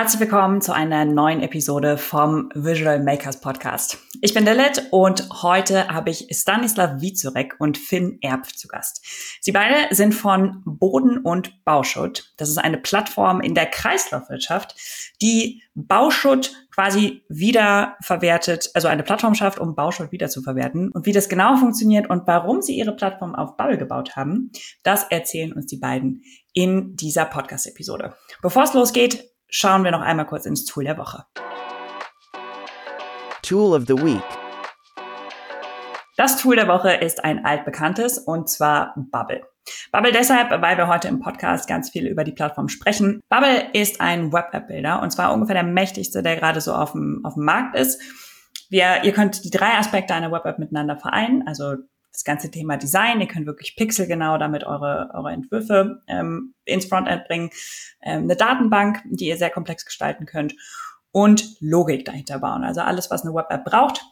Herzlich willkommen zu einer neuen Episode vom Visual Makers Podcast. Ich bin Lilith und heute habe ich Stanislav Wizurek und Finn Erb zu Gast. Sie beide sind von Boden und Bauschutt. Das ist eine Plattform in der Kreislaufwirtschaft, die Bauschutt quasi wiederverwertet, also eine Plattform schafft, um Bauschutt wiederzuverwerten. Und wie das genau funktioniert und warum sie ihre Plattform auf Bubble gebaut haben, das erzählen uns die beiden in dieser Podcast-Episode. Bevor es losgeht, schauen wir noch einmal kurz ins Tool der Woche. Tool of the Week. Das Tool der Woche ist ein altbekanntes und zwar Bubble. Bubble deshalb, weil wir heute im Podcast ganz viel über die Plattform sprechen. Bubble ist ein Web-App-Builder und zwar ungefähr der mächtigste, der gerade so auf dem, auf dem Markt ist. Wir, ihr könnt die drei Aspekte einer Web-App miteinander vereinen, also das ganze Thema Design. Ihr könnt wirklich pixelgenau damit eure, eure Entwürfe ähm, ins Frontend bringen. Ähm, eine Datenbank, die ihr sehr komplex gestalten könnt und Logik dahinter bauen. Also alles, was eine Web-App braucht.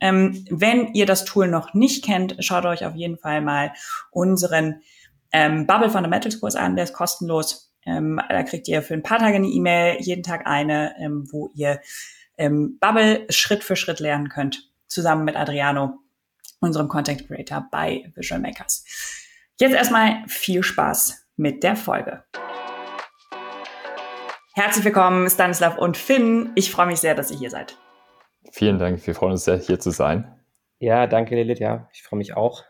Ähm, wenn ihr das Tool noch nicht kennt, schaut euch auf jeden Fall mal unseren ähm, Bubble Fundamentals Kurs an. Der ist kostenlos. Ähm, da kriegt ihr für ein paar Tage eine E-Mail, jeden Tag eine, ähm, wo ihr ähm, Bubble Schritt für Schritt lernen könnt, zusammen mit Adriano unserem Content Creator bei Visual Makers. Jetzt erstmal viel Spaß mit der Folge. Herzlich willkommen, Stanislav und Finn. Ich freue mich sehr, dass ihr hier seid. Vielen Dank, wir freuen uns sehr, hier zu sein. Ja, danke Lilith, ja, ich freue mich auch.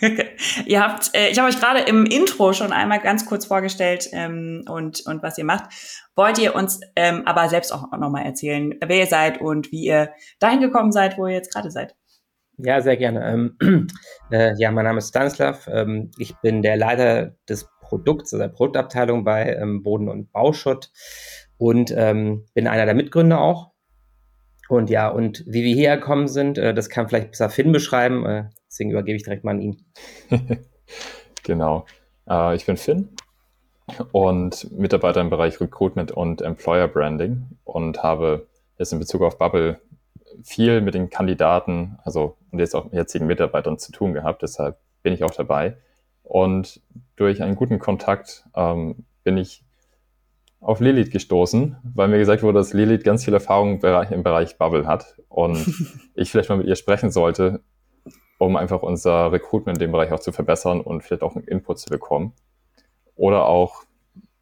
ihr habt, äh, ich habe euch gerade im Intro schon einmal ganz kurz vorgestellt ähm, und, und was ihr macht. Wollt ihr uns ähm, aber selbst auch nochmal erzählen, wer ihr seid und wie ihr dahin gekommen seid, wo ihr jetzt gerade seid? Ja, sehr gerne. Ähm, äh, ja, mein Name ist Stanislav. Ähm, ich bin der Leiter des Produkts, also der Produktabteilung bei ähm, Boden- und Bauschutt und ähm, bin einer der Mitgründer auch. Und ja, und wie wir hierher gekommen sind, äh, das kann vielleicht besser Finn beschreiben. Äh, deswegen übergebe ich direkt mal an ihn. genau. Äh, ich bin Finn und Mitarbeiter im Bereich Recruitment und Employer Branding und habe jetzt in Bezug auf Bubble viel mit den Kandidaten, also und jetzt auch jetzigen Mitarbeitern zu tun gehabt. Deshalb bin ich auch dabei. Und durch einen guten Kontakt ähm, bin ich auf Lilith gestoßen, weil mir gesagt wurde, dass Lilith ganz viel Erfahrung im Bereich Bubble hat und ich vielleicht mal mit ihr sprechen sollte, um einfach unser Recruitment in dem Bereich auch zu verbessern und vielleicht auch einen Input zu bekommen. Oder auch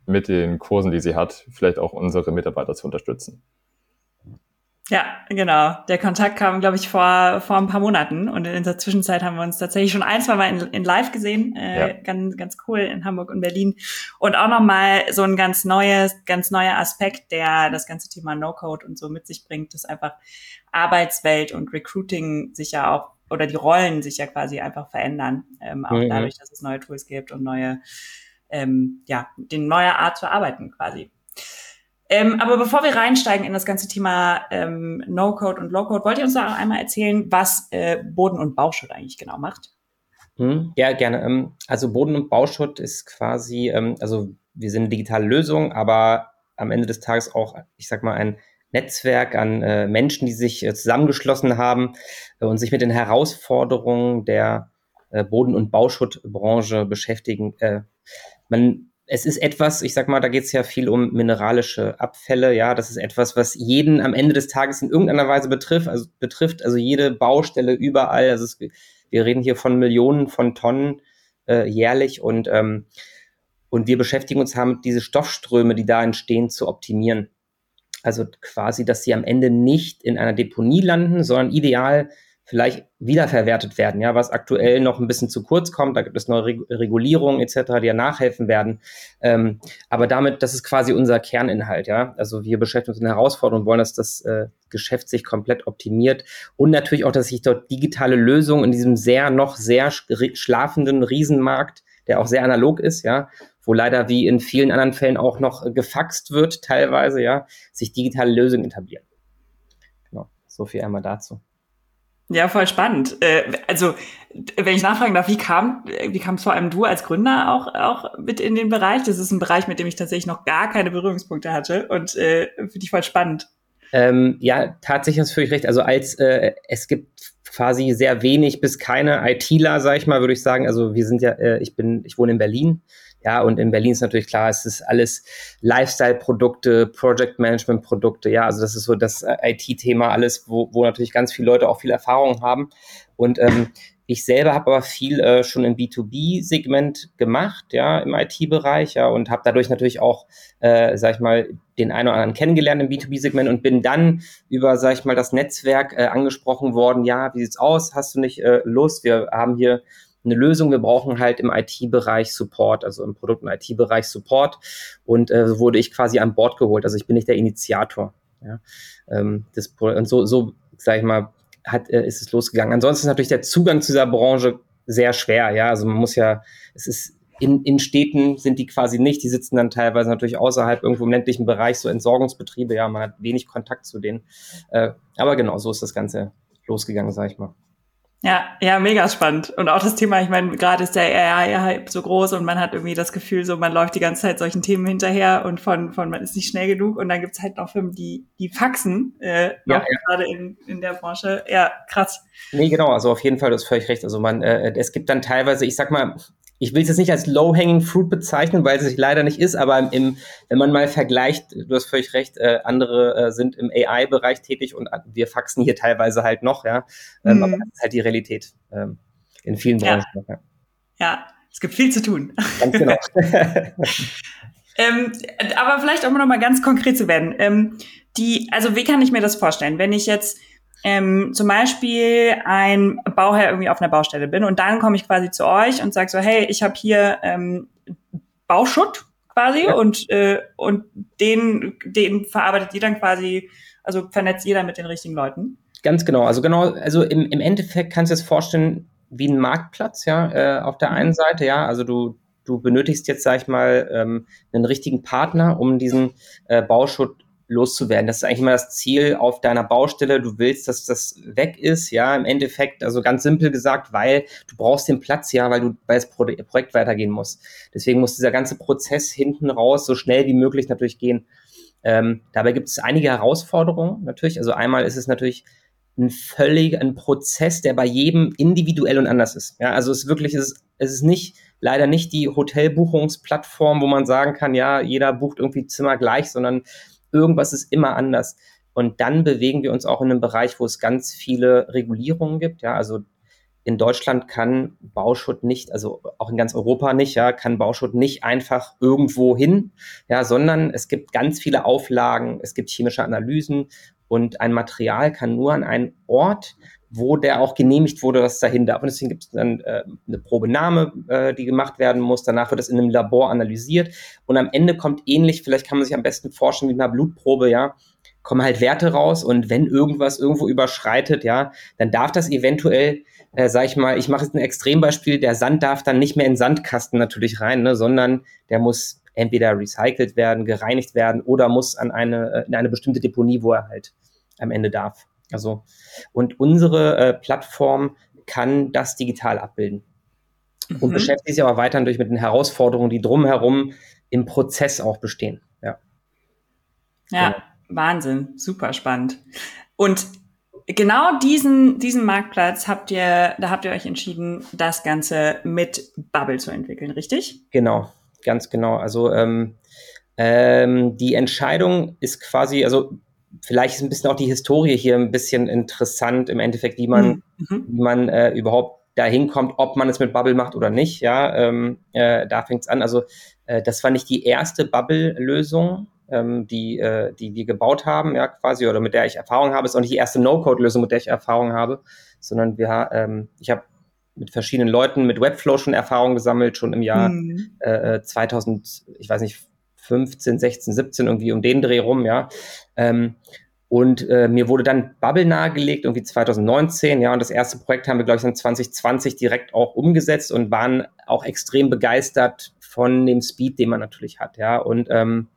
mit den Kursen, die sie hat, vielleicht auch unsere Mitarbeiter zu unterstützen. Ja, genau. Der Kontakt kam, glaube ich, vor, vor ein paar Monaten und in der Zwischenzeit haben wir uns tatsächlich schon ein, zwei Mal in, in Live gesehen. Äh, ja. ganz, ganz cool in Hamburg und Berlin. Und auch nochmal so ein ganz neues, ganz neuer Aspekt, der das ganze Thema No-Code und so mit sich bringt, dass einfach Arbeitswelt und Recruiting sich ja auch oder die Rollen sich ja quasi einfach verändern. Ähm, auch mhm. dadurch, dass es neue Tools gibt und neue, ähm, ja, die neue Art zu arbeiten quasi. Ähm, aber bevor wir reinsteigen in das ganze Thema ähm, No-Code und Low-Code, wollt ihr uns da einmal erzählen, was äh, Boden- und Bauschutt eigentlich genau macht? Hm, ja, gerne. Ähm, also Boden- und Bauschutt ist quasi, ähm, also wir sind eine digitale Lösung, aber am Ende des Tages auch, ich sag mal, ein Netzwerk an äh, Menschen, die sich äh, zusammengeschlossen haben äh, und sich mit den Herausforderungen der äh, Boden- und Bauschuttbranche beschäftigen. Äh, man es ist etwas, ich sag mal, da geht es ja viel um mineralische Abfälle, ja, das ist etwas, was jeden am Ende des Tages in irgendeiner Weise betrifft, also betrifft, also jede Baustelle überall, also es, wir reden hier von Millionen von Tonnen äh, jährlich und und wir beschäftigen uns damit, diese Stoffströme, die da entstehen, zu optimieren. Also quasi, dass sie am Ende nicht in einer Deponie landen, sondern ideal vielleicht wiederverwertet werden, ja, was aktuell noch ein bisschen zu kurz kommt. Da gibt es neue Regulierungen etc., die ja nachhelfen werden. Ähm, aber damit, das ist quasi unser Kerninhalt, ja. Also wir beschäftigen uns mit Herausforderungen wollen, dass das äh, Geschäft sich komplett optimiert und natürlich auch, dass sich dort digitale Lösungen in diesem sehr noch sehr schlafenden Riesenmarkt, der auch sehr analog ist, ja, wo leider wie in vielen anderen Fällen auch noch gefaxt wird, teilweise, ja, sich digitale Lösungen etablieren. Genau, so viel einmal dazu. Ja, voll spannend. Äh, also, wenn ich nachfragen darf, wie kam, wie kam es vor allem du als Gründer auch, auch mit in den Bereich? Das ist ein Bereich, mit dem ich tatsächlich noch gar keine Berührungspunkte hatte und äh, finde ich voll spannend. Ähm, ja, tatsächlich hast du völlig recht. Also als äh, es gibt quasi sehr wenig bis keine ITler, sag ich mal, würde ich sagen. Also wir sind ja, äh, ich bin, ich wohne in Berlin. Ja, und in Berlin ist natürlich klar, es ist alles Lifestyle-Produkte, Project-Management-Produkte. Ja, also das ist so das äh, IT-Thema, alles, wo, wo natürlich ganz viele Leute auch viel Erfahrung haben. Und ähm, ich selber habe aber viel äh, schon im B2B-Segment gemacht, ja, im IT-Bereich, ja, und habe dadurch natürlich auch, äh, sag ich mal, den einen oder anderen kennengelernt im B2B-Segment und bin dann über, sag ich mal, das Netzwerk äh, angesprochen worden, ja, wie sieht's aus? Hast du nicht äh, Lust? Wir haben hier eine Lösung. Wir brauchen halt im IT-Bereich Support, also im Produkt- und IT-Bereich Support. Und äh, wurde ich quasi an Bord geholt. Also ich bin nicht der Initiator. Ja, ähm, das, und so, so sage ich mal, hat, äh, ist es losgegangen. Ansonsten ist natürlich der Zugang zu dieser Branche sehr schwer. Ja, also man muss ja, es ist in, in Städten sind die quasi nicht. Die sitzen dann teilweise natürlich außerhalb irgendwo im ländlichen Bereich, so Entsorgungsbetriebe. Ja, man hat wenig Kontakt zu denen. Äh, aber genau, so ist das Ganze losgegangen, sag ich mal. Ja, ja, mega spannend. Und auch das Thema, ich meine, gerade ist der AI-Hype so groß und man hat irgendwie das Gefühl, so man läuft die ganze Zeit solchen Themen hinterher und von, von man ist nicht schnell genug und dann gibt's halt noch Firmen, die, die faxen, äh, ja, ja. gerade in, in der Branche. Ja, krass. Nee, genau, also auf jeden Fall, du hast völlig recht. Also man, äh, es gibt dann teilweise, ich sag mal, ich will es jetzt nicht als Low-Hanging Fruit bezeichnen, weil es sich leider nicht ist, aber im, wenn man mal vergleicht, du hast völlig recht, äh, andere äh, sind im AI-Bereich tätig und wir faxen hier teilweise halt noch, ja. Ähm, mhm. Aber das ist halt die Realität ähm, in vielen Branchen. Ja. ja. es gibt viel zu tun. Ganz genau. ähm, aber vielleicht um noch mal ganz konkret zu werden. Ähm, die, also wie kann ich mir das vorstellen, wenn ich jetzt ähm, zum Beispiel ein Bauherr irgendwie auf einer Baustelle bin und dann komme ich quasi zu euch und sage so, hey, ich habe hier ähm, Bauschutt quasi ja. und äh, und den den verarbeitet ihr dann quasi, also vernetzt ihr dann mit den richtigen Leuten. Ganz genau, also genau, also im, im Endeffekt kannst du es vorstellen wie ein Marktplatz, ja, äh, auf der einen mhm. Seite, ja, also du du benötigst jetzt, sag ich mal, ähm, einen richtigen Partner, um diesen äh, Bauschutt loszuwerden. Das ist eigentlich immer das Ziel auf deiner Baustelle. Du willst, dass das weg ist, ja, im Endeffekt, also ganz simpel gesagt, weil du brauchst den Platz, ja, weil du, weil das Projekt weitergehen muss. Deswegen muss dieser ganze Prozess hinten raus so schnell wie möglich natürlich gehen. Ähm, dabei gibt es einige Herausforderungen natürlich. Also einmal ist es natürlich ein völlig ein Prozess, der bei jedem individuell und anders ist. Ja, also es ist wirklich, es ist, es ist nicht leider nicht die Hotelbuchungsplattform, wo man sagen kann, ja, jeder bucht irgendwie Zimmer gleich, sondern irgendwas ist immer anders. Und dann bewegen wir uns auch in einem Bereich, wo es ganz viele Regulierungen gibt. Ja, also in Deutschland kann Bauschutt nicht, also auch in ganz Europa nicht, ja, kann Bauschutt nicht einfach irgendwo hin, ja, sondern es gibt ganz viele Auflagen, es gibt chemische Analysen und ein Material kann nur an einen Ort, wo der auch genehmigt wurde, was dahin darf. Und deswegen gibt es dann äh, eine Probenahme, äh, die gemacht werden muss. Danach wird es in einem Labor analysiert. Und am Ende kommt ähnlich, vielleicht kann man sich am besten forschen wie einer Blutprobe, ja, kommen halt Werte raus. Und wenn irgendwas irgendwo überschreitet, ja, dann darf das eventuell, äh, sag ich mal, ich mache jetzt ein Extrembeispiel, der Sand darf dann nicht mehr in Sandkasten natürlich rein, ne, sondern der muss entweder recycelt werden, gereinigt werden oder muss an eine, äh, in eine bestimmte Deponie, wo er halt am Ende darf. Also, und unsere äh, Plattform kann das digital abbilden. Und mhm. beschäftigt sich aber weiter natürlich mit den Herausforderungen, die drumherum im Prozess auch bestehen. Ja, ja genau. Wahnsinn, super spannend. Und genau diesen, diesen Marktplatz habt ihr, da habt ihr euch entschieden, das Ganze mit Bubble zu entwickeln, richtig? Genau, ganz genau. Also ähm, ähm, die Entscheidung ist quasi, also vielleicht ist ein bisschen auch die Historie hier ein bisschen interessant im Endeffekt, wie man, mhm. wie man äh, überhaupt dahin kommt, ob man es mit Bubble macht oder nicht. Ja, ähm, äh, da fängt es an. Also äh, das war nicht die erste Bubble-Lösung, ähm, die, äh, die wir gebaut haben, ja, quasi, oder mit der ich Erfahrung habe. Es ist auch nicht die erste No-Code-Lösung, mit der ich Erfahrung habe, sondern wir, ähm, ich habe mit verschiedenen Leuten mit Webflow schon Erfahrung gesammelt, schon im Jahr mhm. äh, 2000, ich weiß nicht, 15, 16, 17, irgendwie um den Dreh rum, ja. Ähm, und äh, mir wurde dann Bubble nahegelegt, irgendwie 2019, ja, und das erste Projekt haben wir, glaube ich, dann 2020 direkt auch umgesetzt und waren auch extrem begeistert von dem Speed, den man natürlich hat, ja. Und ähm,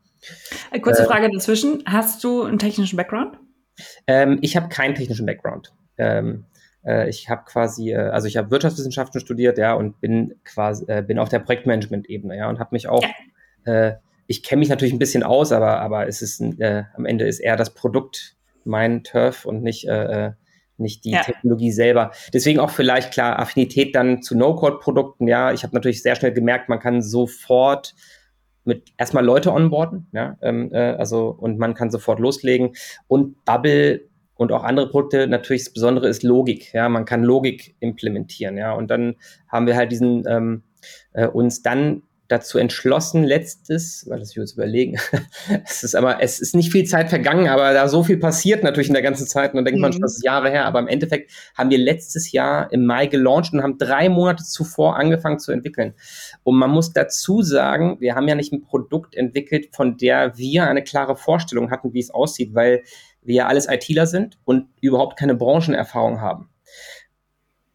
äh, Kurze äh, Frage dazwischen. Hast du einen technischen Background? Ähm, ich habe keinen technischen Background. Ähm, äh, ich habe quasi, äh, also ich habe Wirtschaftswissenschaften studiert, ja, und bin quasi, äh, bin auf der Projektmanagement-Ebene, ja, und habe mich auch ja. Ich kenne mich natürlich ein bisschen aus, aber, aber es ist äh, am Ende ist eher das Produkt mein Turf und nicht, äh, äh nicht die ja. Technologie selber. Deswegen auch vielleicht klar Affinität dann zu No-Code-Produkten. Ja, ich habe natürlich sehr schnell gemerkt, man kann sofort mit erstmal Leute onboarden, ja, ähm, äh, also und man kann sofort loslegen. Und Bubble und auch andere Produkte, natürlich das Besondere ist Logik, ja, man kann Logik implementieren, ja, und dann haben wir halt diesen ähm, äh, uns dann dazu entschlossen, letztes, weil das ich jetzt überlegen, es ist aber, es ist nicht viel Zeit vergangen, aber da so viel passiert natürlich in der ganzen Zeit und dann denkt mhm. man schon, das ist Jahre her, aber im Endeffekt haben wir letztes Jahr im Mai gelauncht und haben drei Monate zuvor angefangen zu entwickeln. Und man muss dazu sagen, wir haben ja nicht ein Produkt entwickelt, von der wir eine klare Vorstellung hatten, wie es aussieht, weil wir ja alles ITler sind und überhaupt keine Branchenerfahrung haben.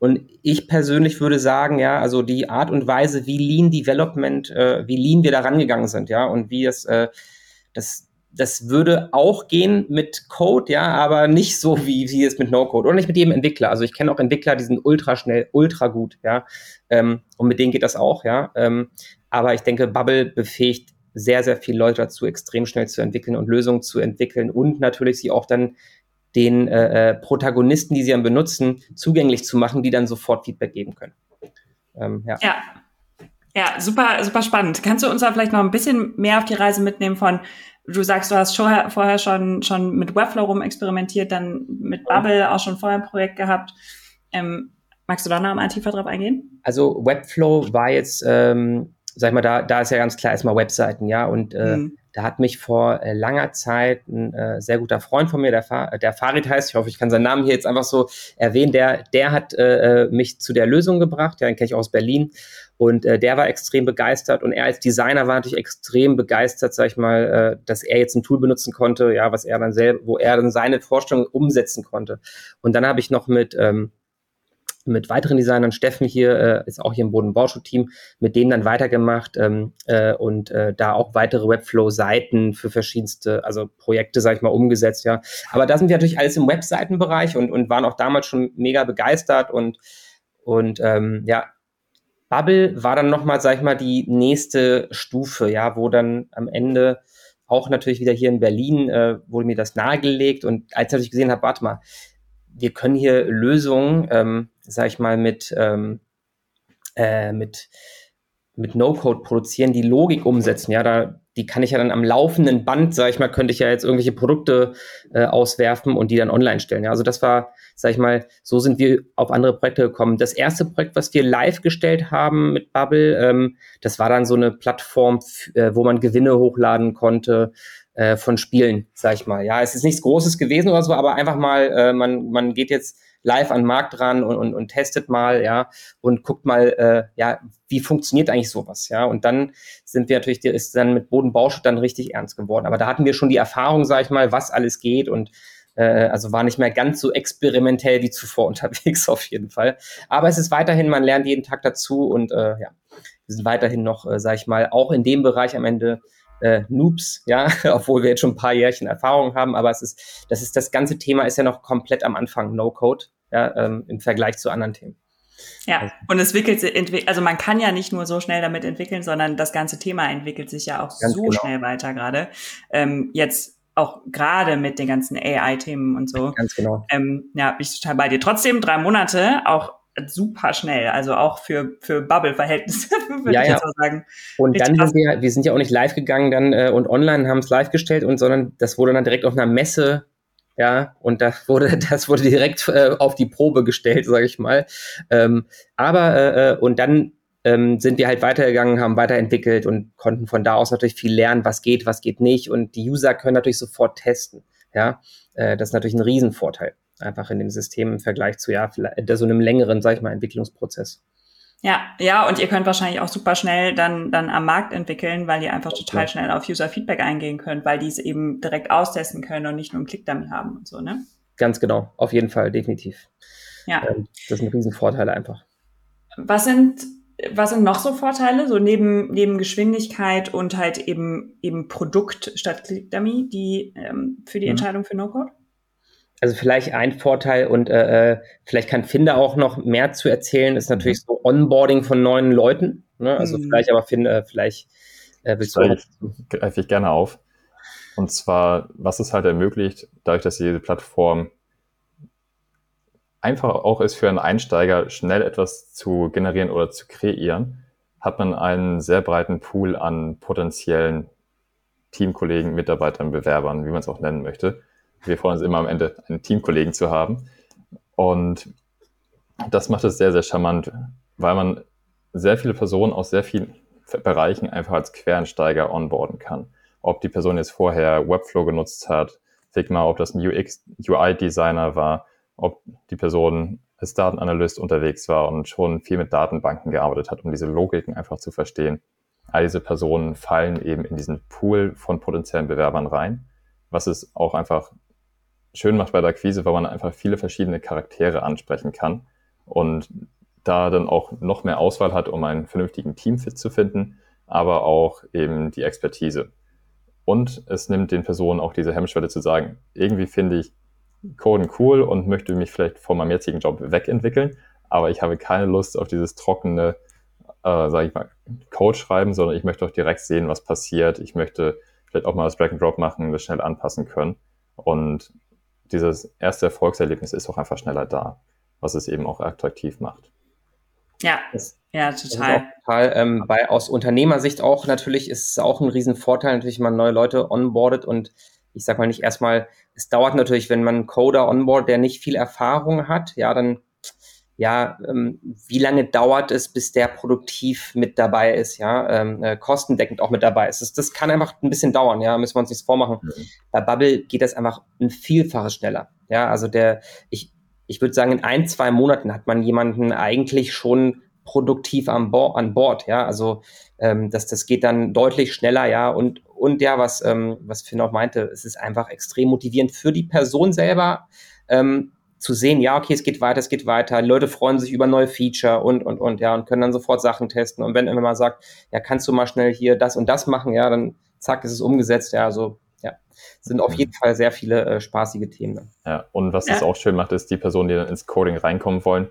Und ich persönlich würde sagen, ja, also die Art und Weise, wie Lean Development, äh, wie Lean wir da rangegangen sind, ja, und wie es, äh, das, das würde auch gehen mit Code, ja, aber nicht so wie, wie es mit No-Code oder nicht mit jedem Entwickler. Also ich kenne auch Entwickler, die sind ultra schnell, ultra gut, ja, ähm, und mit denen geht das auch, ja. Ähm, aber ich denke, Bubble befähigt sehr, sehr viele Leute dazu, extrem schnell zu entwickeln und Lösungen zu entwickeln und natürlich sie auch dann den äh, äh, Protagonisten, die sie dann benutzen, zugänglich zu machen, die dann sofort Feedback geben können. Ähm, ja. ja. Ja, super, super spannend. Kannst du uns da vielleicht noch ein bisschen mehr auf die Reise mitnehmen von, du sagst, du hast vorher, vorher schon, schon mit Webflow rum experimentiert, dann mit Bubble auch schon vorher ein Projekt gehabt. Ähm, magst du da noch mal tiefer drauf eingehen? Also Webflow war jetzt, ähm, sag ich mal, da, da ist ja ganz klar erstmal Webseiten, ja, und äh, mhm. Da hat mich vor äh, langer Zeit ein äh, sehr guter Freund von mir, der, Fa der Farid heißt, ich hoffe, ich kann seinen Namen hier jetzt einfach so erwähnen, der, der hat äh, äh mich zu der Lösung gebracht, ja, den kenne ich aus Berlin. Und äh, der war extrem begeistert und er als Designer war natürlich extrem begeistert, sag ich mal, äh, dass er jetzt ein Tool benutzen konnte, ja, was er dann selber, wo er dann seine Vorstellung umsetzen konnte. Und dann habe ich noch mit ähm, mit weiteren Designern, Steffen hier äh, ist auch hier im Boden-Bauschuh-Team, mit denen dann weitergemacht ähm, äh, und äh, da auch weitere Webflow-Seiten für verschiedenste, also Projekte, sag ich mal, umgesetzt, ja. Aber da sind wir natürlich alles im Webseitenbereich und, und waren auch damals schon mega begeistert und, und ähm, ja, Bubble war dann nochmal, sag ich mal, die nächste Stufe, ja, wo dann am Ende auch natürlich wieder hier in Berlin äh, wurde mir das nahegelegt und als ich gesehen habe, warte mal, wir können hier Lösungen, ähm, sag ich mal, mit, ähm, äh, mit, mit No-Code produzieren, die Logik umsetzen. Ja, da, die kann ich ja dann am laufenden Band, sag ich mal, könnte ich ja jetzt irgendwelche Produkte äh, auswerfen und die dann online stellen. Ja, also das war, sag ich mal, so sind wir auf andere Projekte gekommen. Das erste Projekt, was wir live gestellt haben mit Bubble, ähm, das war dann so eine Plattform, äh, wo man Gewinne hochladen konnte äh, von Spielen, sag ich mal. Ja, es ist nichts Großes gewesen oder so, aber einfach mal, äh, man, man geht jetzt live an den Markt ran und, und, und testet mal, ja, und guckt mal, äh, ja, wie funktioniert eigentlich sowas, ja. Und dann sind wir natürlich, ist dann mit Bodenbauschutz dann richtig ernst geworden. Aber da hatten wir schon die Erfahrung, sag ich mal, was alles geht und äh, also war nicht mehr ganz so experimentell wie zuvor unterwegs auf jeden Fall. Aber es ist weiterhin, man lernt jeden Tag dazu und äh, ja, wir sind weiterhin noch, äh, sag ich mal, auch in dem Bereich am Ende äh, Noobs, ja, obwohl wir jetzt schon ein paar Jährchen Erfahrung haben, aber es ist, das ist, das ganze Thema ist ja noch komplett am Anfang No-Code, ja, ähm, im Vergleich zu anderen Themen. Ja, also und es entwickelt sich, also man kann ja nicht nur so schnell damit entwickeln, sondern das ganze Thema entwickelt sich ja auch Ganz so genau. schnell weiter gerade. Ähm, jetzt auch gerade mit den ganzen AI-Themen und so. Ganz genau. Ähm, ja, bin ich total bei dir. Trotzdem drei Monate, auch super schnell, also auch für, für Bubble-Verhältnisse, würde ja, ich jetzt sagen. Und dann sind wir, wir sind ja auch nicht live gegangen dann äh, und online haben es live gestellt und sondern das wurde dann direkt auf einer Messe, ja, und das wurde, das wurde direkt äh, auf die Probe gestellt, sage ich mal. Ähm, aber äh, äh, und dann ähm, sind wir halt weitergegangen, haben weiterentwickelt und konnten von da aus natürlich viel lernen, was geht, was geht nicht. Und die User können natürlich sofort testen. Ja, äh, das ist natürlich ein Riesenvorteil einfach in dem System im Vergleich zu ja, so einem längeren, sag ich mal, Entwicklungsprozess. Ja, ja, und ihr könnt wahrscheinlich auch super schnell dann, dann am Markt entwickeln, weil ihr einfach total schnell auf User-Feedback eingehen könnt, weil die es eben direkt austesten können und nicht nur einen Klick-Dummy haben und so, ne? Ganz genau, auf jeden Fall, definitiv. Ja. Ähm, das sind Riesenvorteile einfach. Was sind, was sind noch so Vorteile, so neben, neben Geschwindigkeit und halt eben, eben Produkt statt Click-Dummy, die ähm, für die mhm. Entscheidung für No-Code? Also vielleicht ein Vorteil und äh, äh, vielleicht kann Finder auch noch mehr zu erzählen, ist natürlich mhm. so Onboarding von neuen Leuten. Ne? Also mhm. vielleicht aber Finder, vielleicht äh, willst du greife ich gerne auf. Und zwar, was es halt ermöglicht, dadurch, dass jede Plattform einfach auch ist für einen Einsteiger, schnell etwas zu generieren oder zu kreieren, hat man einen sehr breiten Pool an potenziellen Teamkollegen, Mitarbeitern, Bewerbern, wie man es auch nennen möchte. Wir freuen uns immer am Ende, einen Teamkollegen zu haben. Und das macht es sehr, sehr charmant, weil man sehr viele Personen aus sehr vielen Bereichen einfach als Quereinsteiger onboarden kann. Ob die Person jetzt vorher Webflow genutzt hat, Figma, ob das ein UX, UI-Designer war, ob die Person als Datenanalyst unterwegs war und schon viel mit Datenbanken gearbeitet hat, um diese Logiken einfach zu verstehen. All diese Personen fallen eben in diesen Pool von potenziellen Bewerbern rein, was es auch einfach schön macht bei der Akquise, weil man einfach viele verschiedene Charaktere ansprechen kann und da dann auch noch mehr Auswahl hat, um einen vernünftigen Teamfit zu finden, aber auch eben die Expertise. Und es nimmt den Personen auch diese Hemmschwelle zu sagen, irgendwie finde ich Coden cool und möchte mich vielleicht von meinem jetzigen Job wegentwickeln, aber ich habe keine Lust auf dieses trockene, äh, sage ich mal, Code schreiben, sondern ich möchte auch direkt sehen, was passiert. Ich möchte vielleicht auch mal das Drag and Drop machen, das schnell anpassen können. Und dieses erste Erfolgserlebnis ist auch einfach schneller da, was es eben auch attraktiv macht. Ja, das, ja, total. total ähm, bei, aus Unternehmersicht auch natürlich ist es auch ein Riesenvorteil, natürlich, wenn man neue Leute onboardet und ich sag mal nicht erstmal, es dauert natürlich, wenn man einen Coder onboard, der nicht viel Erfahrung hat, ja, dann, ja, ähm, wie lange dauert es, bis der produktiv mit dabei ist, ja, ähm, äh, kostendeckend auch mit dabei ist. Das, das kann einfach ein bisschen dauern, ja, müssen wir uns nichts vormachen. Mhm. Bei Bubble geht das einfach ein Vielfaches schneller, ja, also der, ich, ich würde sagen, in ein, zwei Monaten hat man jemanden eigentlich schon produktiv an, Bo an Bord, ja, also ähm, das, das geht dann deutlich schneller, ja, und, und ja, was, ähm, was Finn auch meinte, es ist einfach extrem motivierend für die Person selber, ähm, zu sehen, ja, okay, es geht weiter, es geht weiter, Leute freuen sich über neue Feature und, und, und, ja, und können dann sofort Sachen testen. Und wenn immer mal sagt, ja, kannst du mal schnell hier das und das machen, ja, dann zack, ist es umgesetzt, ja, also, ja, sind auf jeden Fall sehr viele äh, spaßige Themen. Ja, und was ja. das auch schön macht, ist, die Personen, die dann ins Coding reinkommen wollen,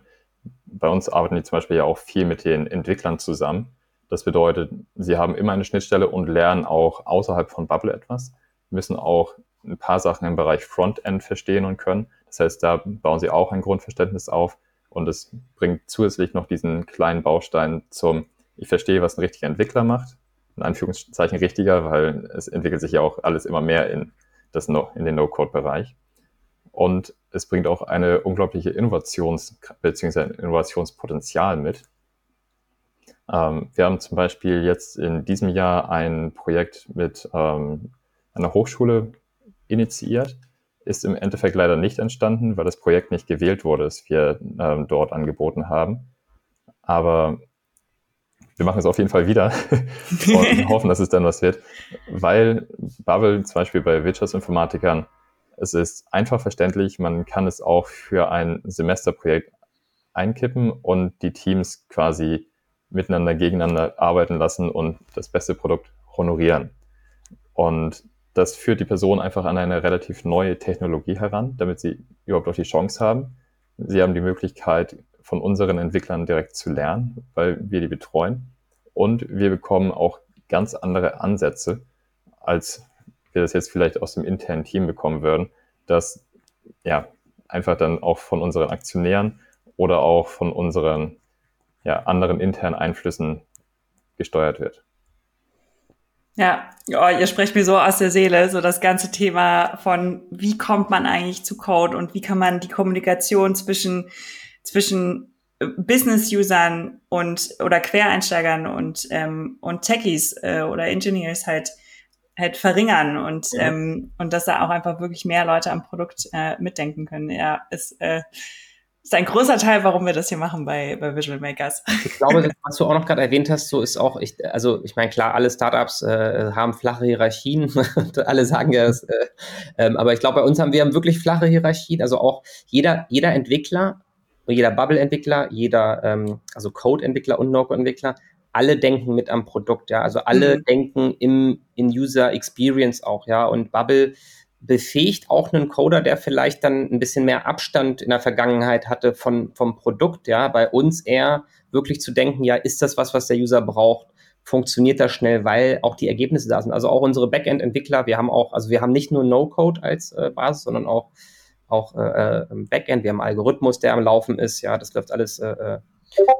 bei uns arbeiten die zum Beispiel ja auch viel mit den Entwicklern zusammen. Das bedeutet, sie haben immer eine Schnittstelle und lernen auch außerhalb von Bubble etwas, müssen auch ein paar Sachen im Bereich Frontend verstehen und können. Das heißt, da bauen sie auch ein Grundverständnis auf und es bringt zusätzlich noch diesen kleinen Baustein zum, ich verstehe, was ein richtiger Entwickler macht. In Anführungszeichen richtiger, weil es entwickelt sich ja auch alles immer mehr in, das no in den No-Code-Bereich. Und es bringt auch eine unglaubliche Innovations- bzw. Innovationspotenzial mit. Ähm, wir haben zum Beispiel jetzt in diesem Jahr ein Projekt mit ähm, einer Hochschule initiiert. Ist im Endeffekt leider nicht entstanden, weil das Projekt nicht gewählt wurde, das wir ähm, dort angeboten haben. Aber wir machen es auf jeden Fall wieder und hoffen, dass es dann was wird, weil Bubble zum Beispiel bei Wirtschaftsinformatikern es ist einfach verständlich, man kann es auch für ein Semesterprojekt einkippen und die Teams quasi miteinander gegeneinander arbeiten lassen und das beste Produkt honorieren. Und das führt die Person einfach an eine relativ neue Technologie heran, damit sie überhaupt auch die Chance haben. Sie haben die Möglichkeit, von unseren Entwicklern direkt zu lernen, weil wir die betreuen. Und wir bekommen auch ganz andere Ansätze, als wir das jetzt vielleicht aus dem internen Team bekommen würden, das ja einfach dann auch von unseren Aktionären oder auch von unseren ja, anderen internen Einflüssen gesteuert wird. Ja, oh, ihr sprecht mir so aus der Seele, so das ganze Thema von, wie kommt man eigentlich zu Code und wie kann man die Kommunikation zwischen, zwischen Business-Usern und oder Quereinsteigern und, ähm, und Techies äh, oder Engineers halt halt verringern und, ja. ähm, und dass da auch einfach wirklich mehr Leute am Produkt äh, mitdenken können. Ja, ist, äh, ist ein großer Teil, warum wir das hier machen bei, bei Visual Makers. Ich glaube, was du auch noch gerade erwähnt hast, so ist auch, ich, also ich meine, klar, alle Startups äh, haben flache Hierarchien, alle sagen ja das, äh, ähm, aber ich glaube, bei uns haben wir haben wirklich flache Hierarchien, also auch jeder, jeder Entwickler, jeder Bubble-Entwickler, jeder, ähm, also Code-Entwickler und No-Code-Entwickler alle denken mit am Produkt, ja. Also alle mhm. denken im, in User Experience auch, ja. Und Bubble befähigt auch einen Coder, der vielleicht dann ein bisschen mehr Abstand in der Vergangenheit hatte von, vom Produkt, ja. Bei uns eher wirklich zu denken, ja, ist das was, was der User braucht? Funktioniert das schnell, weil auch die Ergebnisse da sind. Also auch unsere Backend-Entwickler, wir haben auch, also wir haben nicht nur No-Code als äh, Basis, sondern auch auch äh, im Backend, wir haben einen Algorithmus, der am Laufen ist, ja, das läuft alles äh,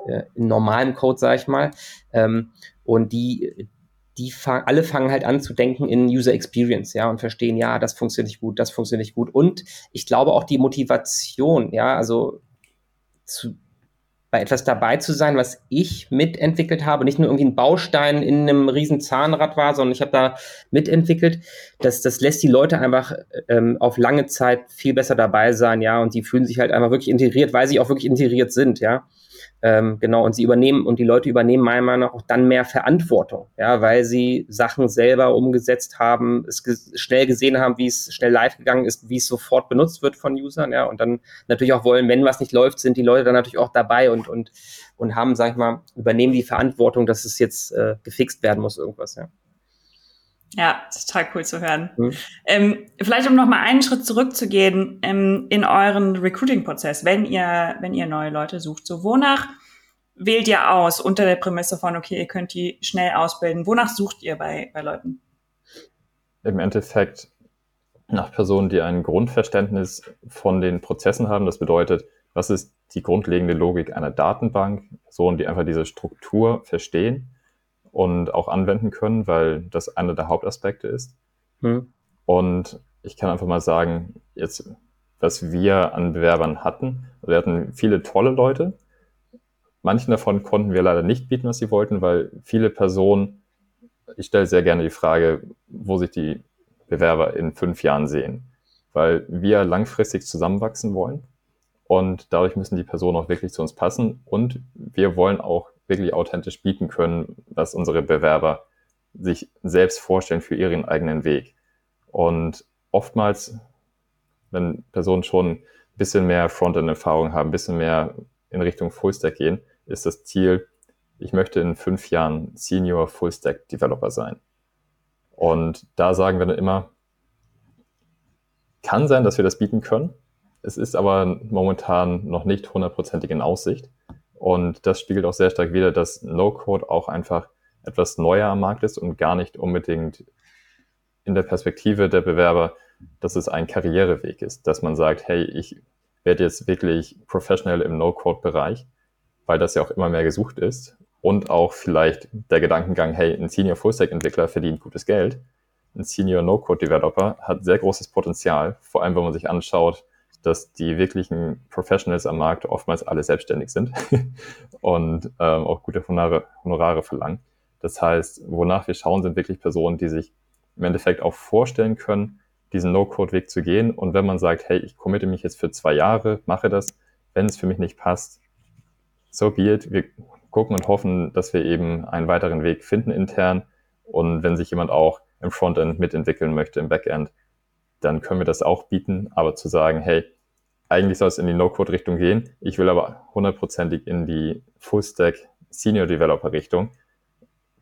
äh, in normalem Code, sage ich mal. Ähm, und die, die fang, alle fangen halt an zu denken in User Experience, ja, und verstehen, ja, das funktioniert nicht gut, das funktioniert nicht gut. Und ich glaube auch die Motivation, ja, also zu, bei etwas dabei zu sein, was ich mitentwickelt habe, nicht nur irgendwie ein Baustein in einem riesen Zahnrad war, sondern ich habe da mitentwickelt, das, das lässt die Leute einfach ähm, auf lange Zeit viel besser dabei sein, ja, und die fühlen sich halt einfach wirklich integriert, weil sie auch wirklich integriert sind, ja. Ähm, genau, und sie übernehmen, und die Leute übernehmen meiner Meinung nach auch dann mehr Verantwortung, ja, weil sie Sachen selber umgesetzt haben, es ge schnell gesehen haben, wie es schnell live gegangen ist, wie es sofort benutzt wird von Usern, ja, und dann natürlich auch wollen, wenn was nicht läuft, sind die Leute dann natürlich auch dabei und, und, und haben, sag ich mal, übernehmen die Verantwortung, dass es jetzt äh, gefixt werden muss, irgendwas, ja. Ja, total cool zu hören. Mhm. Ähm, vielleicht um noch mal einen Schritt zurückzugehen ähm, in euren Recruiting-Prozess, wenn ihr, wenn ihr neue Leute sucht, so wonach wählt ihr aus unter der Prämisse von, okay, ihr könnt die schnell ausbilden? Wonach sucht ihr bei, bei Leuten? Im Endeffekt nach Personen, die ein Grundverständnis von den Prozessen haben. Das bedeutet, was ist die grundlegende Logik einer Datenbank? Personen, die einfach diese Struktur verstehen und auch anwenden können, weil das einer der Hauptaspekte ist. Hm. Und ich kann einfach mal sagen, jetzt, was wir an Bewerbern hatten, wir hatten viele tolle Leute. Manchen davon konnten wir leider nicht bieten, was sie wollten, weil viele Personen, ich stelle sehr gerne die Frage, wo sich die Bewerber in fünf Jahren sehen, weil wir langfristig zusammenwachsen wollen und dadurch müssen die Personen auch wirklich zu uns passen und wir wollen auch wirklich authentisch bieten können, was unsere Bewerber sich selbst vorstellen für ihren eigenen Weg. Und oftmals, wenn Personen schon ein bisschen mehr Frontend-Erfahrung haben, ein bisschen mehr in Richtung Fullstack gehen, ist das Ziel, ich möchte in fünf Jahren Senior Fullstack Developer sein. Und da sagen wir dann immer, kann sein, dass wir das bieten können. Es ist aber momentan noch nicht hundertprozentig in Aussicht. Und das spiegelt auch sehr stark wider, dass No-Code auch einfach etwas neuer am Markt ist und gar nicht unbedingt in der Perspektive der Bewerber, dass es ein Karriereweg ist, dass man sagt, hey, ich werde jetzt wirklich professional im No-Code-Bereich, weil das ja auch immer mehr gesucht ist und auch vielleicht der Gedankengang, hey, ein Senior Full-Stack-Entwickler verdient gutes Geld, ein Senior No-Code-Developer hat sehr großes Potenzial, vor allem wenn man sich anschaut, dass die wirklichen Professionals am Markt oftmals alle selbstständig sind und ähm, auch gute Honorare, Honorare verlangen. Das heißt, wonach wir schauen, sind wirklich Personen, die sich im Endeffekt auch vorstellen können, diesen No-Code-Weg zu gehen. Und wenn man sagt, hey, ich committe mich jetzt für zwei Jahre, mache das, wenn es für mich nicht passt, so be it. Wir gucken und hoffen, dass wir eben einen weiteren Weg finden intern. Und wenn sich jemand auch im Frontend mitentwickeln möchte, im Backend, dann können wir das auch bieten. Aber zu sagen, hey, eigentlich soll es in die No-Code-Richtung gehen, ich will aber hundertprozentig in die Full-Stack Senior Developer-Richtung,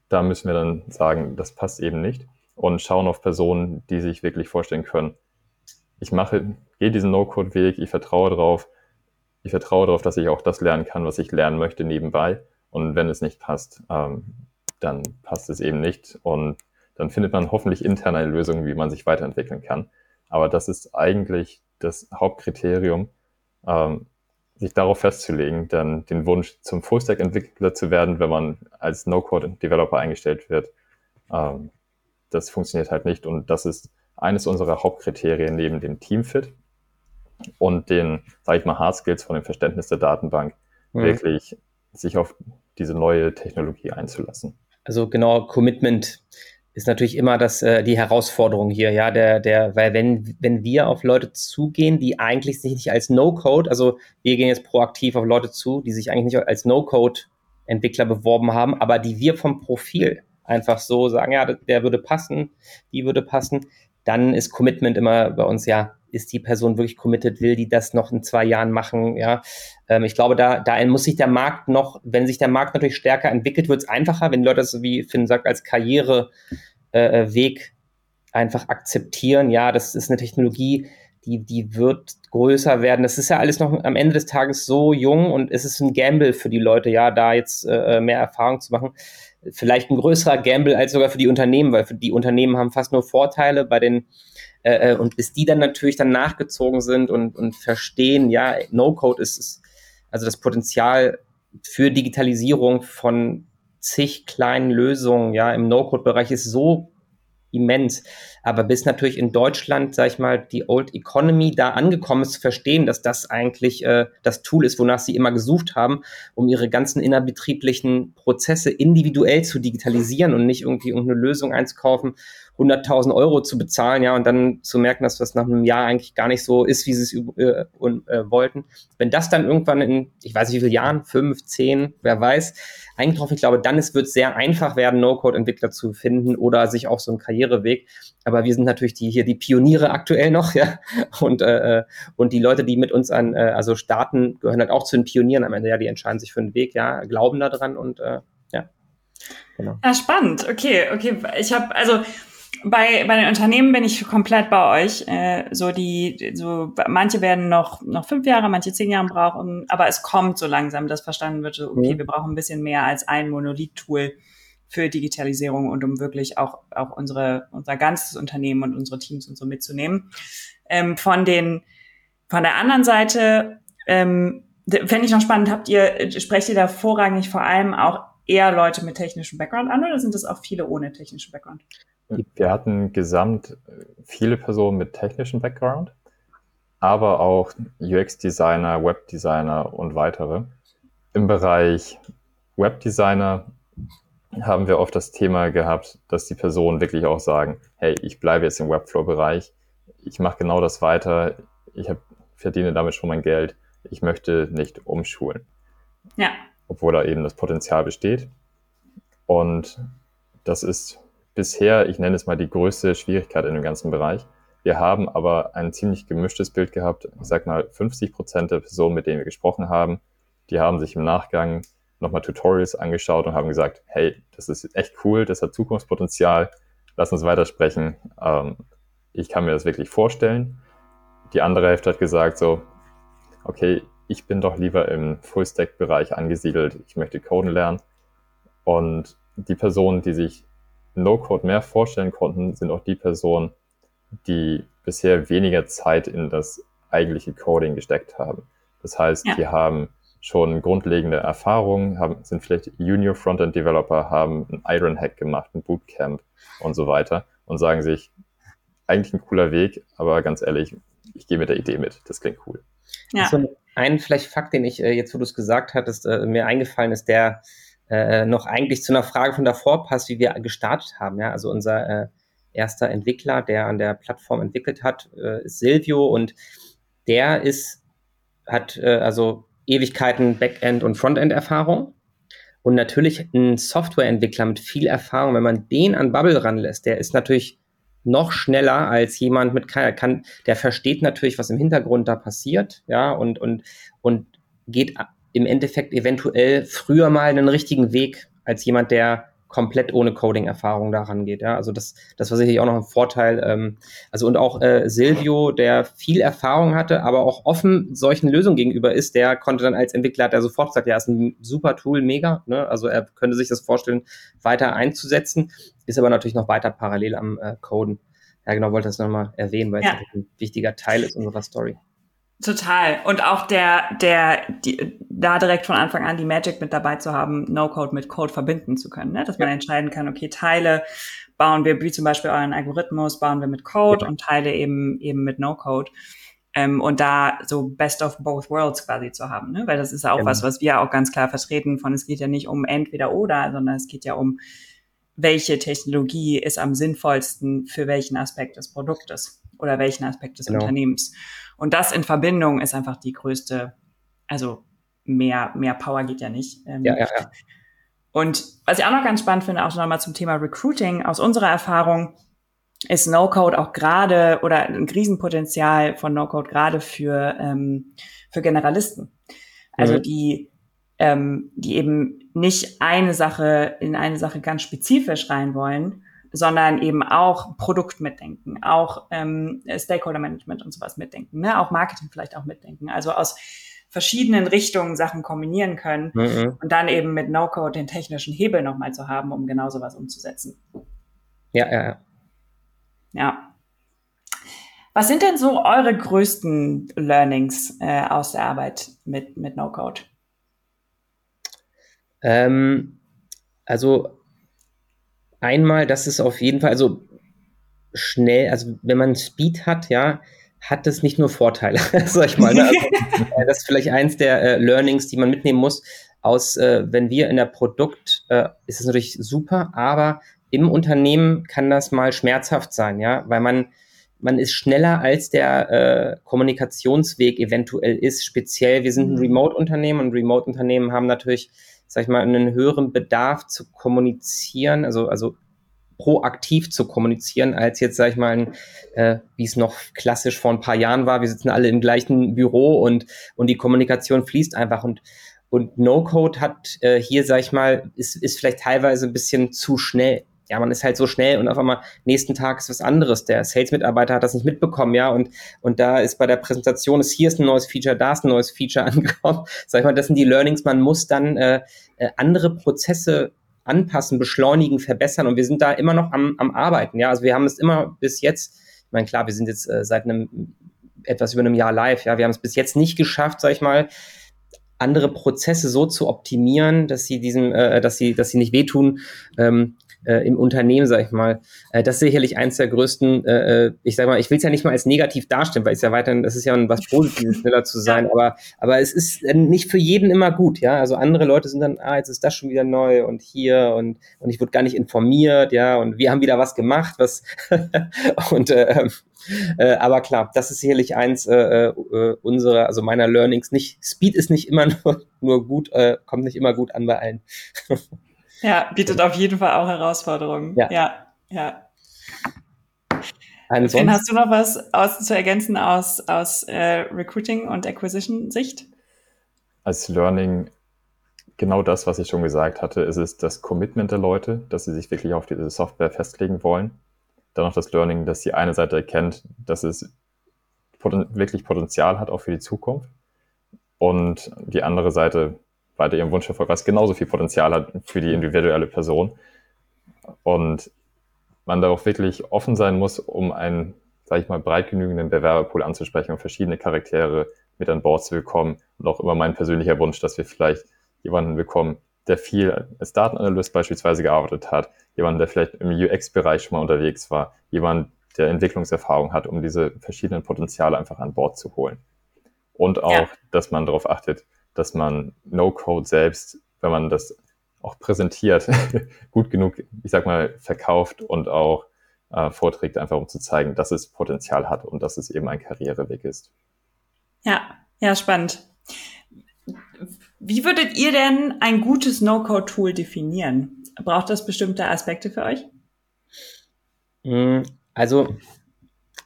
da müssen wir dann sagen, das passt eben nicht und schauen auf Personen, die sich wirklich vorstellen können, ich mache, gehe diesen No-Code-Weg, ich vertraue darauf, ich vertraue darauf, dass ich auch das lernen kann, was ich lernen möchte nebenbei. Und wenn es nicht passt, ähm, dann passt es eben nicht. Und dann findet man hoffentlich interne Lösungen, wie man sich weiterentwickeln kann. Aber das ist eigentlich das Hauptkriterium, ähm, sich darauf festzulegen, dann den Wunsch zum Fullstack-Entwickler zu werden, wenn man als No-Code-Developer eingestellt wird. Ähm, das funktioniert halt nicht und das ist eines unserer Hauptkriterien neben dem Teamfit und den, sage ich mal, Hard Skills von dem Verständnis der Datenbank, mhm. wirklich sich auf diese neue Technologie einzulassen. Also genau, Commitment ist natürlich immer das, äh, die Herausforderung hier, ja, der, der, weil wenn, wenn wir auf Leute zugehen, die eigentlich sich nicht als No-Code, also wir gehen jetzt proaktiv auf Leute zu, die sich eigentlich nicht als No-Code-Entwickler beworben haben, aber die wir vom Profil einfach so sagen, ja, der würde passen, die würde passen, dann ist Commitment immer bei uns, ja, ist die Person wirklich committed, will die das noch in zwei Jahren machen, ja. Ähm, ich glaube, da, da muss sich der Markt noch, wenn sich der Markt natürlich stärker entwickelt, wird es einfacher, wenn Leute das, wie Finn sagt, als Karriereweg äh, äh einfach akzeptieren, ja, das ist eine Technologie, die, die wird größer werden. Das ist ja alles noch am Ende des Tages so jung und es ist ein Gamble für die Leute, ja, da jetzt äh, äh mehr Erfahrung zu machen. Vielleicht ein größerer Gamble als sogar für die Unternehmen, weil die Unternehmen haben fast nur Vorteile bei den Äh, und bis die dann natürlich dann nachgezogen sind und, und verstehen, ja, No-Code ist, ist also das Potenzial für Digitalisierung von zig kleinen Lösungen, ja, im No-Code-Bereich ist so immens. Aber bis natürlich in Deutschland, sag ich mal, die Old Economy da angekommen ist, zu verstehen, dass das eigentlich äh, das Tool ist, wonach sie immer gesucht haben, um ihre ganzen innerbetrieblichen Prozesse individuell zu digitalisieren und nicht irgendwie irgendeine Lösung einzukaufen 100.000 Euro zu bezahlen, ja, und dann zu merken, dass das nach einem Jahr eigentlich gar nicht so ist, wie sie es äh, äh, wollten. Wenn das dann irgendwann in, ich weiß nicht wie viele Jahren, fünf, zehn, wer weiß, eingetroffen, ich glaube, dann wird es sehr einfach werden, No-Code-Entwickler zu finden oder sich auf so einen Karriereweg. Aber wir sind natürlich die hier die Pioniere aktuell noch, ja, und äh, äh, und die Leute, die mit uns an, äh, also starten, gehören halt auch zu den Pionieren am Ende. Ja, die entscheiden sich für einen Weg, ja, glauben daran und äh, ja. Genau. Ja, spannend. Okay, okay. Ich habe also bei, bei den Unternehmen bin ich komplett bei euch. Äh, so die, so manche werden noch noch fünf Jahre, manche zehn Jahre brauchen, aber es kommt so langsam, dass verstanden wird, so, okay, mhm. wir brauchen ein bisschen mehr als ein Monolith-Tool für Digitalisierung und um wirklich auch auch unsere unser ganzes Unternehmen und unsere Teams und so mitzunehmen. Ähm, von den von der anderen Seite ähm, fände ich noch spannend. Habt ihr sprecht ihr da vorrangig vor allem auch eher Leute mit technischem Background an oder sind das auch viele ohne technischen Background? Wir hatten gesamt viele Personen mit technischem Background, aber auch UX-Designer, Webdesigner und weitere. Im Bereich Webdesigner haben wir oft das Thema gehabt, dass die Personen wirklich auch sagen, hey, ich bleibe jetzt im Webflow-Bereich, ich mache genau das weiter, ich hab, verdiene damit schon mein Geld, ich möchte nicht umschulen. Ja. Obwohl da eben das Potenzial besteht. Und das ist bisher, ich nenne es mal die größte Schwierigkeit in dem ganzen Bereich. Wir haben aber ein ziemlich gemischtes Bild gehabt. Ich sag mal, 50 Prozent der Personen, mit denen wir gesprochen haben, die haben sich im Nachgang nochmal Tutorials angeschaut und haben gesagt, hey, das ist echt cool, das hat Zukunftspotenzial, lass uns weitersprechen. Ähm, ich kann mir das wirklich vorstellen. Die andere Hälfte hat gesagt so, okay, ich bin doch lieber im Full-Stack-Bereich angesiedelt, ich möchte Coden lernen. Und die Personen, die sich No-Code mehr vorstellen konnten, sind auch die Personen, die bisher weniger Zeit in das eigentliche Coding gesteckt haben. Das heißt, ja. die haben schon grundlegende Erfahrungen, haben, sind vielleicht Junior Frontend Developer, haben ein Iron Hack gemacht, ein Bootcamp und so weiter und sagen sich, eigentlich ein cooler Weg, aber ganz ehrlich, ich gehe mit der Idee mit. Das klingt cool. Ja. So ein vielleicht Fakt, den ich äh, jetzt, wo du es gesagt hattest, äh, mir eingefallen ist, der äh, noch eigentlich zu einer Frage von davor passt, wie wir gestartet haben. Ja? Also unser äh, erster Entwickler, der an der Plattform entwickelt hat, äh, ist Silvio und der ist, hat äh, also Ewigkeiten Backend- und Frontend-Erfahrung. Und natürlich ein Softwareentwickler mit viel Erfahrung, wenn man den an Bubble ranlässt, der ist natürlich noch schneller als jemand mit keiner kann, der versteht natürlich, was im Hintergrund da passiert, ja, und, und, und geht im Endeffekt eventuell früher mal einen richtigen Weg als jemand, der komplett ohne Coding-Erfahrung daran geht. Ja? Also das, das war sicherlich auch noch ein Vorteil. Ähm, also und auch äh, Silvio, der viel Erfahrung hatte, aber auch offen solchen Lösungen gegenüber ist, der konnte dann als Entwickler, hat er sofort gesagt, ja, ist ein super Tool, mega. Ne? Also er könnte sich das vorstellen, weiter einzusetzen, ist aber natürlich noch weiter parallel am äh, Coden. Ja, genau, wollte das nochmal erwähnen, weil ja. es ein wichtiger Teil ist unserer Story. Total. Und auch der, der, die, da direkt von Anfang an die Magic mit dabei zu haben, No-Code mit Code verbinden zu können, ne? dass man ja. entscheiden kann, okay, Teile bauen wir, wie zum Beispiel euren Algorithmus, bauen wir mit Code ja. und Teile eben, eben mit No-Code. Ähm, und da so Best of both worlds quasi zu haben, ne? weil das ist ja auch genau. was, was wir auch ganz klar vertreten von, es geht ja nicht um entweder oder, sondern es geht ja um, welche Technologie ist am sinnvollsten für welchen Aspekt des Produktes oder welchen Aspekt des genau. Unternehmens. Und das in Verbindung ist einfach die größte, also mehr, mehr Power geht ja nicht. Ähm, ja, ja, ja. Und was ich auch noch ganz spannend finde, auch nochmal zum Thema Recruiting, aus unserer Erfahrung ist No-Code auch gerade oder ein Riesenpotenzial von No-Code gerade für, ähm, für Generalisten. Also mhm. die, ähm, die eben nicht eine Sache in eine Sache ganz spezifisch rein wollen, sondern eben auch Produkt mitdenken, auch ähm, Stakeholder Management und sowas mitdenken, ne? auch Marketing vielleicht auch mitdenken. Also aus verschiedenen Richtungen Sachen kombinieren können mhm. und dann eben mit No-Code den technischen Hebel nochmal zu haben, um genau sowas umzusetzen. Ja, ja, ja. Ja. Was sind denn so eure größten Learnings äh, aus der Arbeit mit, mit No-Code? Ähm, also einmal, das ist auf jeden Fall, also schnell, also wenn man Speed hat, ja, hat das nicht nur Vorteile, sag ich mal. Ne? Also, äh, das ist vielleicht eins der äh, Learnings, die man mitnehmen muss. Aus, äh, wenn wir in der Produkt, äh, ist es natürlich super, aber im Unternehmen kann das mal schmerzhaft sein, ja, weil man man ist schneller als der äh, Kommunikationsweg eventuell ist. Speziell, wir sind ein mhm. Remote-Unternehmen und Remote-Unternehmen haben natürlich, sag ich mal, einen höheren Bedarf zu kommunizieren, also, also proaktiv zu kommunizieren, als jetzt, sag ich mal, äh, wie es noch klassisch vor ein paar Jahren war. Wir sitzen alle im gleichen Büro und, und die Kommunikation fließt einfach und und No-Code hat äh, hier, sag ich mal, ist, ist vielleicht teilweise ein bisschen zu schnell ja, man ist halt so schnell und auf einmal nächsten Tag ist was anderes. Der Sales-Mitarbeiter hat das nicht mitbekommen, ja, und, und da ist bei der Präsentation, ist hier ist ein neues Feature, da ist ein neues Feature angekommen. Sag ich mal, das sind die Learnings. Man muss dann äh, äh, andere Prozesse anpassen, beschleunigen, verbessern und wir sind da immer noch am, am Arbeiten, ja. Also wir haben es immer bis jetzt, ich meine, klar, wir sind jetzt äh, seit einem etwas über einem Jahr live, ja, wir haben es bis jetzt nicht geschafft, sag ich mal, andere Prozesse so zu optimieren, dass sie diesem, äh, dass sie, dass sie nicht wehtun, ähm, äh, im Unternehmen, sag ich mal. Äh, das ist sicherlich eins der größten, äh, äh ich sag mal, ich will es ja nicht mal als negativ darstellen, weil es ja weiterhin, das ist ja was Positives, schneller zu sein, aber, aber es ist äh, nicht für jeden immer gut, ja. Also andere Leute sind dann, ah, jetzt ist das schon wieder neu und hier und, und ich wurde gar nicht informiert, ja, und wir haben wieder was gemacht, was und äh, äh, aber klar, das ist sicherlich eins äh, äh, unserer, also meiner Learnings. Nicht, Speed ist nicht immer nur, nur gut, äh, kommt nicht immer gut an bei allen. Ja, bietet auf jeden Fall auch Herausforderungen. Ja, ja. ja. Ansonsten, hast du noch was aus, zu ergänzen aus, aus äh, Recruiting und Acquisition-Sicht? Als Learning genau das, was ich schon gesagt hatte, ist es das Commitment der Leute, dass sie sich wirklich auf diese Software festlegen wollen. Dann noch das Learning, dass die eine Seite erkennt, dass es poten wirklich Potenzial hat, auch für die Zukunft. Und die andere Seite weiter ihrem Wunsch verfolgt, was genauso viel Potenzial hat für die individuelle Person. Und man darauf wirklich offen sein muss, um einen, sage ich mal, breit genügenden Bewerberpool anzusprechen und verschiedene Charaktere mit an Bord zu bekommen. Und auch immer mein persönlicher Wunsch, dass wir vielleicht jemanden bekommen, der viel als Datenanalyst beispielsweise gearbeitet hat, jemanden, der vielleicht im UX-Bereich schon mal unterwegs war, jemand, der Entwicklungserfahrung hat, um diese verschiedenen Potenziale einfach an Bord zu holen. Und auch, ja. dass man darauf achtet, dass man No-Code selbst, wenn man das auch präsentiert, gut genug, ich sag mal, verkauft und auch äh, vorträgt, einfach um zu zeigen, dass es Potenzial hat und dass es eben ein Karriereweg ist. Ja, ja, spannend. Wie würdet ihr denn ein gutes No-Code-Tool definieren? Braucht das bestimmte Aspekte für euch? Mm, also,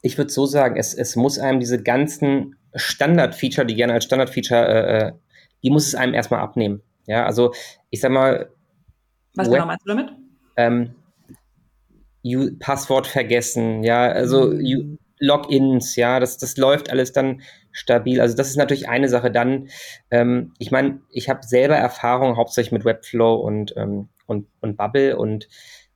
ich würde so sagen, es, es muss einem diese ganzen Standard-Feature, die gerne als Standard-Feature äh, äh die muss es einem erstmal abnehmen. Ja, also ich sag mal. Was Web, genau meinst du damit? Ähm, Passwort vergessen, ja, also mhm. Logins, ja, das, das läuft alles dann stabil. Also das ist natürlich eine Sache. Dann, ähm, ich meine, ich habe selber Erfahrung hauptsächlich mit Webflow und, ähm, und, und Bubble und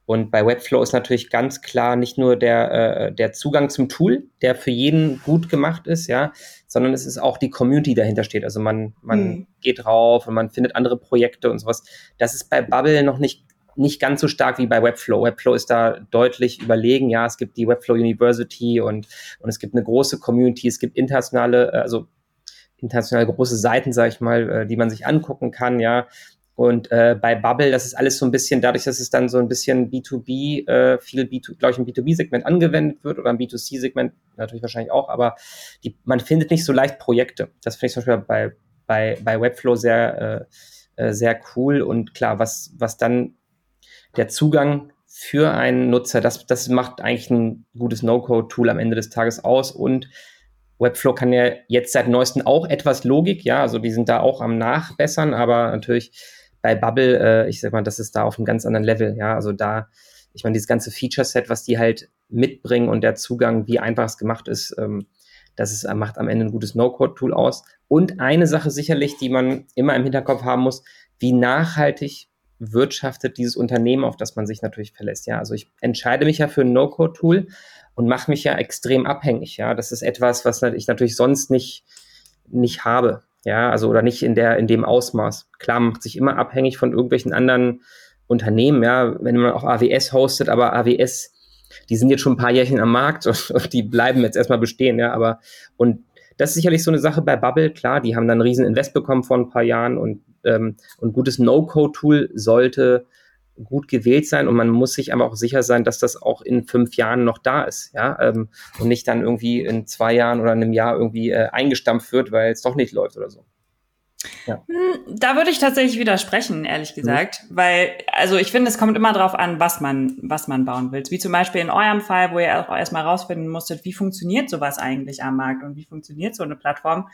und bei Webflow ist natürlich ganz klar nicht nur der, äh, der Zugang zum Tool, der für jeden gut gemacht ist, ja, sondern es ist auch die Community die dahinter steht. Also man, man mhm. geht drauf und man findet andere Projekte und sowas. Das ist bei Bubble noch nicht, nicht ganz so stark wie bei Webflow. Webflow ist da deutlich überlegen. Ja, es gibt die Webflow University und, und es gibt eine große Community, es gibt internationale, äh, also international große Seiten, sage ich mal, äh, die man sich angucken kann, ja. Und äh, bei Bubble, das ist alles so ein bisschen, dadurch, dass es dann so ein bisschen B2B, äh, viel B2, glaube ich, im B2B-Segment angewendet wird oder im B2C-Segment natürlich wahrscheinlich auch, aber die, man findet nicht so leicht Projekte. Das finde ich zum Beispiel bei, bei, bei Webflow sehr, äh, äh, sehr cool. Und klar, was, was dann der Zugang für einen Nutzer, das, das macht eigentlich ein gutes No-Code-Tool am Ende des Tages aus und Webflow kann ja jetzt seit neuestem auch etwas Logik, ja, also die sind da auch am Nachbessern, aber natürlich bei Bubble, äh, ich sag mal, das ist da auf einem ganz anderen Level, ja. Also da, ich meine, dieses ganze Feature-Set, was die halt mitbringen und der Zugang, wie einfach es gemacht ist, ähm, das ist, macht am Ende ein gutes No-Code-Tool aus. Und eine Sache sicherlich, die man immer im Hinterkopf haben muss, wie nachhaltig wirtschaftet dieses Unternehmen, auf das man sich natürlich verlässt. Ja, also ich entscheide mich ja für ein No-Code-Tool und mache mich ja extrem abhängig. Ja, das ist etwas, was ich natürlich sonst nicht, nicht habe. Ja, also oder nicht in der, in dem Ausmaß. Klar, macht sich immer abhängig von irgendwelchen anderen Unternehmen, ja, wenn man auch AWS hostet, aber AWS, die sind jetzt schon ein paar Jährchen am Markt und, und die bleiben jetzt erstmal bestehen, ja, aber und das ist sicherlich so eine Sache bei Bubble, klar, die haben dann einen riesen Invest bekommen vor ein paar Jahren und ähm, ein gutes No-Code-Tool sollte gut gewählt sein und man muss sich aber auch sicher sein, dass das auch in fünf Jahren noch da ist, ja, ähm, und nicht dann irgendwie in zwei Jahren oder einem Jahr irgendwie äh, eingestampft wird, weil es doch nicht läuft oder so. Ja. Hm, da würde ich tatsächlich widersprechen, ehrlich mhm. gesagt, mhm. weil, also ich finde, es kommt immer darauf an, was man, was man bauen will. Wie zum Beispiel in eurem Fall, wo ihr auch erstmal rausfinden musstet, wie funktioniert sowas eigentlich am Markt und wie funktioniert so eine Plattform,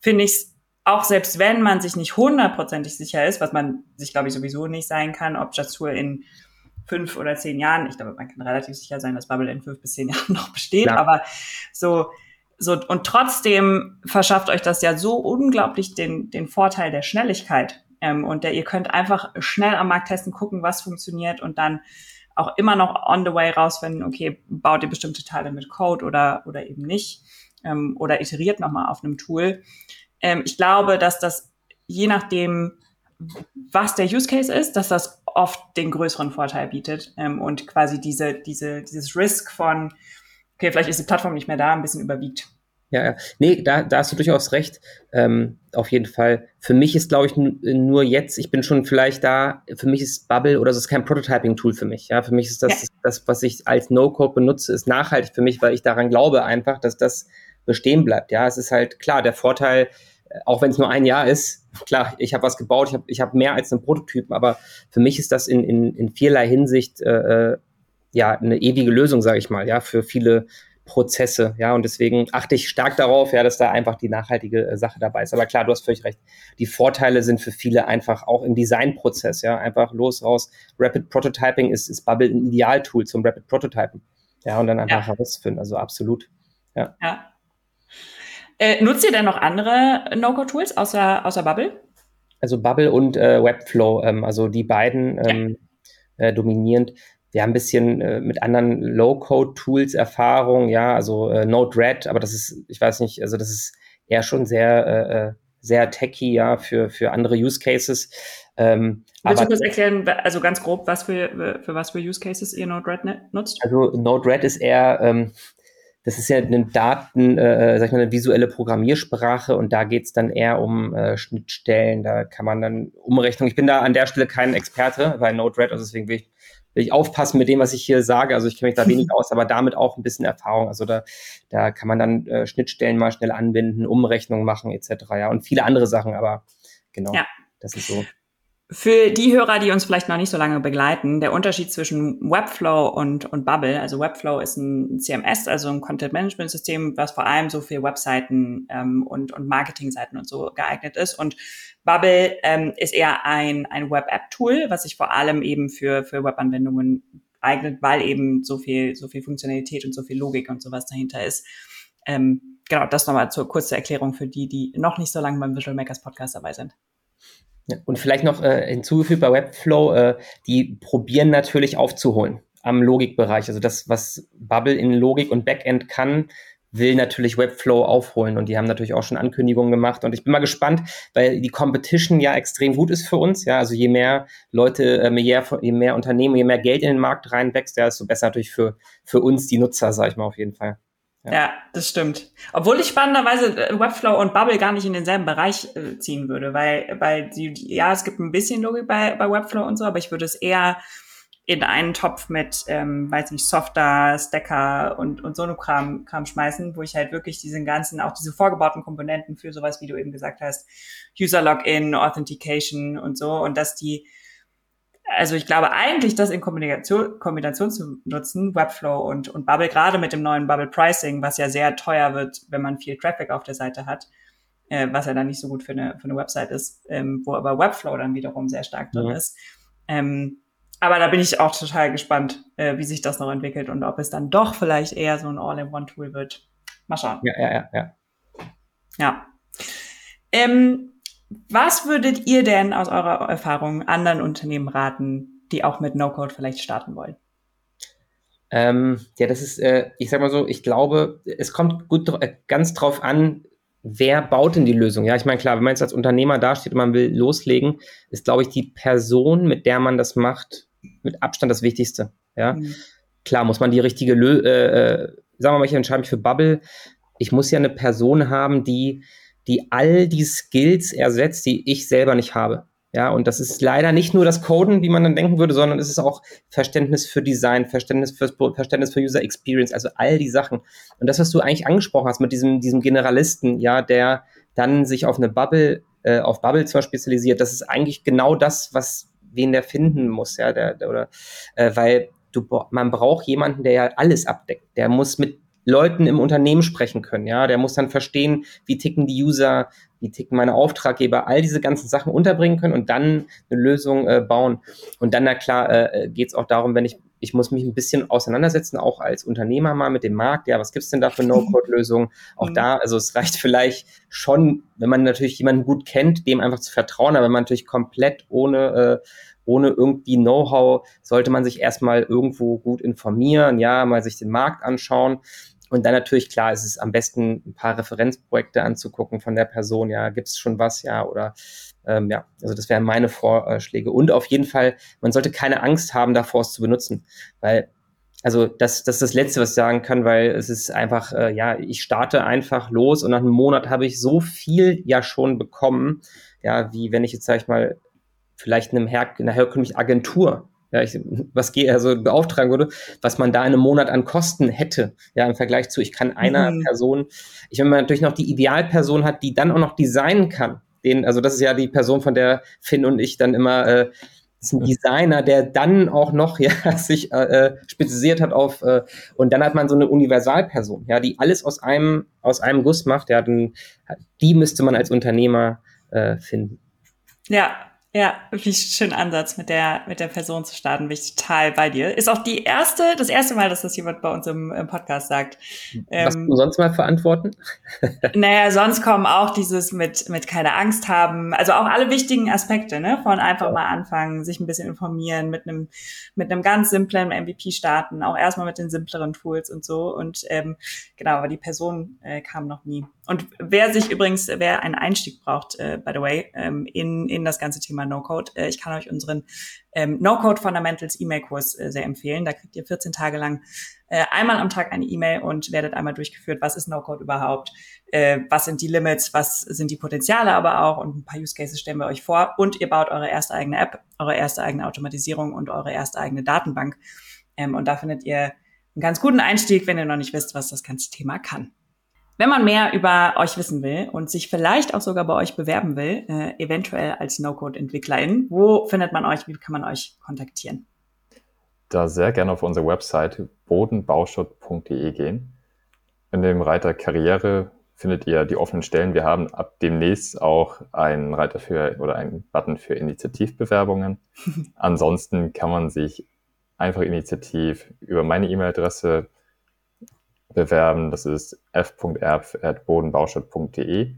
finde ich es auch selbst wenn man sich nicht hundertprozentig sicher ist, was man sich, glaube ich, sowieso nicht sein kann, ob das Tool in fünf oder zehn Jahren, ich glaube, man kann relativ sicher sein, dass Bubble in fünf bis zehn Jahren noch besteht, ja. aber so, so, und trotzdem verschafft euch das ja so unglaublich den, den Vorteil der Schnelligkeit. Ähm, und der, ihr könnt einfach schnell am Markt testen, gucken, was funktioniert und dann auch immer noch on the way rausfinden, okay, baut ihr bestimmte Teile mit Code oder, oder eben nicht. Ähm, oder iteriert nochmal auf einem Tool. Ähm, ich glaube, dass das je nachdem, was der Use Case ist, dass das oft den größeren Vorteil bietet ähm, und quasi diese, diese, dieses Risk von, okay, vielleicht ist die Plattform nicht mehr da, ein bisschen überwiegt. Ja, ja. Nee, da, da hast du durchaus recht. Ähm, auf jeden Fall. Für mich ist, glaube ich, nur jetzt, ich bin schon vielleicht da, für mich ist Bubble oder es ist kein Prototyping-Tool für mich. Ja, für mich ist das, ja. das, was ich als No-Code benutze, ist nachhaltig für mich, weil ich daran glaube einfach, dass das bestehen bleibt. Ja, es ist halt klar, der Vorteil, äh, auch wenn es nur ein Jahr ist, klar, ich habe was gebaut, ich habe ich hab mehr als einen Prototypen, aber für mich ist das in, in, in vielerlei Hinsicht äh, äh ja eine ewige Lösung, sage ich mal, ja, für viele Prozesse, ja, und deswegen achte ich stark darauf, ja, dass da einfach die nachhaltige äh, Sache dabei ist. Aber klar, du hast völlig recht. Die Vorteile sind für viele einfach auch im Designprozess, ja, einfach los raus. Rapid Prototyping ist, ist Bubble ein Idealtool zum Rapid Prototypen, ja, und dann einfach ja. herausfinden, also absolut, ja. Ja. Äh, nutzt ihr denn noch andere No-Code-Tools außer, außer Bubble? Also Bubble und äh, Webflow, ähm, also die beiden ähm, ja. äh, dominierend. Wir haben ein bisschen äh, mit anderen Low-Code-Tools Erfahrung, ja, also äh, Node-RED, aber das ist, ich weiß nicht, also das ist eher schon sehr, äh, äh sehr techy, ja, für, für andere Use Cases. Ähm, Willst du kurz erklären, also ganz grob, was für, für was für Use Cases ihr Node-RED ne, nutzt? Also Node-RED ist eher, ähm, das ist ja eine Daten, äh, sag ich mal, eine visuelle Programmiersprache und da geht's dann eher um äh, Schnittstellen, da kann man dann Umrechnung. Ich bin da an der Stelle kein Experte bei Node-RED, also deswegen will ich, will ich aufpassen mit dem, was ich hier sage. Also ich kenne mich da wenig aus, aber damit auch ein bisschen Erfahrung. Also da, da kann man dann äh, Schnittstellen mal schnell anbinden, Umrechnung machen etc. Ja, und viele andere Sachen, aber genau, ja. das ist so. Für die Hörer, die uns vielleicht noch nicht so lange begleiten, der Unterschied zwischen Webflow und, und Bubble, also Webflow ist ein CMS, also ein Content-Management-System, was vor allem so für Webseiten ähm, und, und Marketingseiten und so geeignet ist. Und Bubble ähm, ist eher ein, ein Web-App-Tool, was sich vor allem eben für, für Webanwendungen eignet, weil eben so viel, so viel Funktionalität und so viel Logik und sowas dahinter ist. Ähm, genau, das nochmal zur kurze Erklärung für die, die noch nicht so lange beim Visual Makers Podcast dabei sind. Und vielleicht noch äh, hinzugefügt bei Webflow, äh, die probieren natürlich aufzuholen am Logikbereich. Also das, was Bubble in Logik und Backend kann, will natürlich Webflow aufholen und die haben natürlich auch schon Ankündigungen gemacht und ich bin mal gespannt, weil die Competition ja extrem gut ist für uns, ja, also je mehr Leute, äh, je, mehr, je mehr Unternehmen, je mehr Geld in den Markt reinwächst, ja, desto besser natürlich für, für uns die Nutzer, sag ich mal auf jeden Fall. Ja. ja. das stimmt. Obwohl ich spannenderweise äh, Webflow und Bubble gar nicht in denselben Bereich äh, ziehen würde, weil, weil die, ja, es gibt ein bisschen Logik bei, bei Webflow und so, aber ich würde es eher in einen Topf mit, ähm, weiß nicht, Softer, Stacker und, und so Kram, Kram schmeißen, wo ich halt wirklich diesen ganzen, auch diese vorgebauten Komponenten für sowas, wie du eben gesagt hast, User Login, Authentication und so, und dass die also ich glaube eigentlich, das in Kombination, Kombination zu nutzen, Webflow und, und Bubble, gerade mit dem neuen Bubble Pricing, was ja sehr teuer wird, wenn man viel Traffic auf der Seite hat, äh, was ja dann nicht so gut für eine, für eine Website ist, ähm, wo aber Webflow dann wiederum sehr stark drin ja. ist. Ähm, aber da bin ich auch total gespannt, äh, wie sich das noch entwickelt und ob es dann doch vielleicht eher so ein All-in-One-Tool wird. Mal schauen. Ja, ja, ja, ja. Ja. Ähm, Was würdet ihr denn aus eurer Erfahrung anderen Unternehmen raten, die auch mit No-Code vielleicht starten wollen? Ähm, ja, das ist, äh, ich sag mal so, ich glaube, es kommt gut äh, ganz drauf an, wer baut denn die Lösung? Ja, ich meine, klar, wenn man jetzt als Unternehmer dasteht und man will loslegen, ist, glaube ich, die Person, mit der man das macht, mit Abstand das Wichtigste. Ja, mhm. klar, muss man die richtige, Lö äh, äh, sagen wir mal, ich entscheide mich für Bubble. Ich muss ja eine Person haben, die, die all die Skills ersetzt, die ich selber nicht habe. Ja, und das ist leider nicht nur das Coden, wie man dann denken würde, sondern es ist auch Verständnis für Design, Verständnis für, Verständnis für User Experience, also all die Sachen. Und das, was du eigentlich angesprochen hast mit diesem, diesem Generalisten, ja, der dann sich auf eine Bubble, äh, auf Bubble zwar spezialisiert, das ist eigentlich genau das, was wen der finden muss, ja, der, der oder, äh, weil du, man braucht jemanden, der ja alles abdeckt. Der muss mit Leuten im Unternehmen sprechen können, ja, der muss dann verstehen, wie ticken die User, wie ticken meine Auftraggeber, all diese ganzen Sachen unterbringen können und dann eine Lösung äh, bauen. Und dann, na klar, äh, äh geht es auch darum, wenn ich, ich muss mich ein bisschen auseinandersetzen, auch als Unternehmer mal mit dem Markt, ja, was gibt's denn da für No-Code-Lösungen? Auch mhm. da, also es reicht vielleicht schon, wenn man natürlich jemanden gut kennt, dem einfach zu vertrauen, aber wenn man natürlich komplett ohne äh, ohne irgendwie Know-how sollte man sich erstmal irgendwo gut informieren, ja, mal sich den Markt anschauen und dann natürlich, klar, ist es am besten, ein paar Referenzprojekte anzugucken von der Person. Ja, gibt es schon was? Ja, oder ähm, ja, also das wären meine Vorschläge. Und auf jeden Fall, man sollte keine Angst haben, davor es zu benutzen. Weil, also das, das ist das Letzte, was ich sagen kann, weil es ist einfach, äh, ja, ich starte einfach los und nach einem Monat habe ich so viel ja schon bekommen, ja, wie wenn ich jetzt, sag ich mal, vielleicht in, einem Her in einer herkömmlichen Agentur ja, ich, was gehe, also beauftragen würde, was man da in einem Monat an Kosten hätte, ja, im Vergleich zu, ich kann einer mhm. Person, ich, wenn man natürlich noch die Idealperson hat, die dann auch noch designen kann, den, also das ist ja die Person, von der Finn und ich dann immer, äh, ist ein Designer, der dann auch noch ja sich äh, äh, spezialisiert hat auf äh, und dann hat man so eine Universalperson, ja, die alles aus einem aus einem Guss macht, ja, dann die müsste man als Unternehmer äh, finden. Ja, ja, wie schön Ansatz, mit der, mit der Person zu starten, bin ich total bei dir. Ist auch die erste, das erste Mal, dass das jemand bei uns im, im Podcast sagt. Was ähm, du sonst mal verantworten? naja, sonst kommen auch dieses mit, mit keine Angst haben, also auch alle wichtigen Aspekte, ne, von einfach ja. mal anfangen, sich ein bisschen informieren, mit einem, mit einem ganz simplen MVP starten, auch erstmal mit den simpleren Tools und so. Und ähm, genau, aber die Person äh, kam noch nie. Und wer sich übrigens, wer einen Einstieg braucht, äh, by the way, ähm, in, in das ganze Thema No-Code, äh, ich kann euch unseren ähm, No-Code Fundamentals E-Mail-Kurs äh, sehr empfehlen. Da kriegt ihr 14 Tage lang äh, einmal am Tag eine E-Mail und werdet einmal durchgeführt, was ist No-Code überhaupt, äh, was sind die Limits, was sind die Potenziale aber auch und ein paar Use Cases stellen wir euch vor und ihr baut eure erste eigene App, eure erste eigene Automatisierung und eure erste eigene Datenbank. Ähm, und da findet ihr einen ganz guten Einstieg, wenn ihr noch nicht wisst, was das ganze Thema kann. Wenn man mehr über euch wissen will und sich vielleicht auch sogar bei euch bewerben will, äh, eventuell als No-Code-Entwicklerin, wo findet man euch? Wie kann man euch kontaktieren? Da sehr gerne auf unsere Website bodenbauschott.de gehen. In dem Reiter Karriere findet ihr die offenen Stellen. Wir haben ab demnächst auch einen Reiter für oder einen Button für Initiativbewerbungen. Ansonsten kann man sich einfach initiativ über meine E-Mail-Adresse bewerben. Das ist f.erb.bodenbaustadt.de.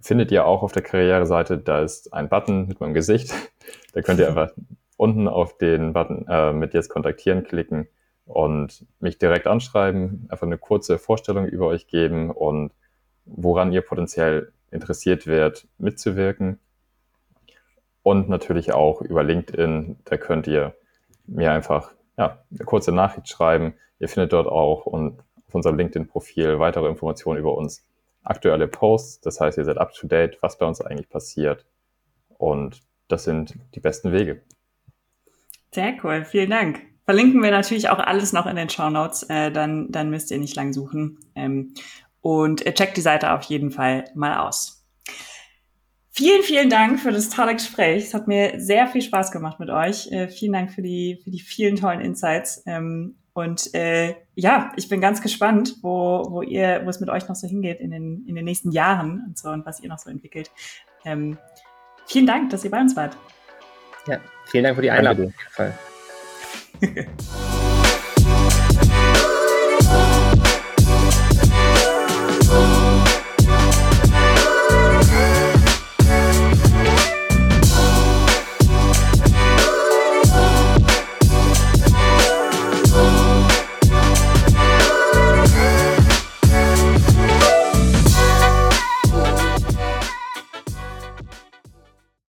Findet ihr auch auf der Karriereseite, da ist ein Button mit meinem Gesicht. Da könnt ihr einfach unten auf den Button äh, mit jetzt kontaktieren klicken und mich direkt anschreiben, einfach eine kurze Vorstellung über euch geben und woran ihr potenziell interessiert werdet, mitzuwirken. Und natürlich auch über LinkedIn, da könnt ihr mir einfach ja, eine kurze Nachricht schreiben. Ihr findet dort auch und auf unserem LinkedIn-Profil weitere Informationen über uns, aktuelle Posts, das heißt, ihr seid up to date, was bei uns eigentlich passiert. Und das sind die besten Wege. Sehr cool, vielen Dank. Verlinken wir natürlich auch alles noch in den Show Notes, äh, dann, dann müsst ihr nicht lang suchen. Ähm, und äh, checkt die Seite auf jeden Fall mal aus. Vielen, vielen Dank für das tolle Gespräch. Es hat mir sehr viel Spaß gemacht mit euch. Äh, vielen Dank für die, für die vielen tollen Insights. Ähm, und äh, ja, ich bin ganz gespannt, wo, wo ihr, wo es mit euch noch so hingeht in den, in den nächsten Jahren und so und was ihr noch so entwickelt. Ähm, vielen Dank, dass ihr bei uns wart. Ja, vielen Dank für die Einladung. Auf jeden Fall.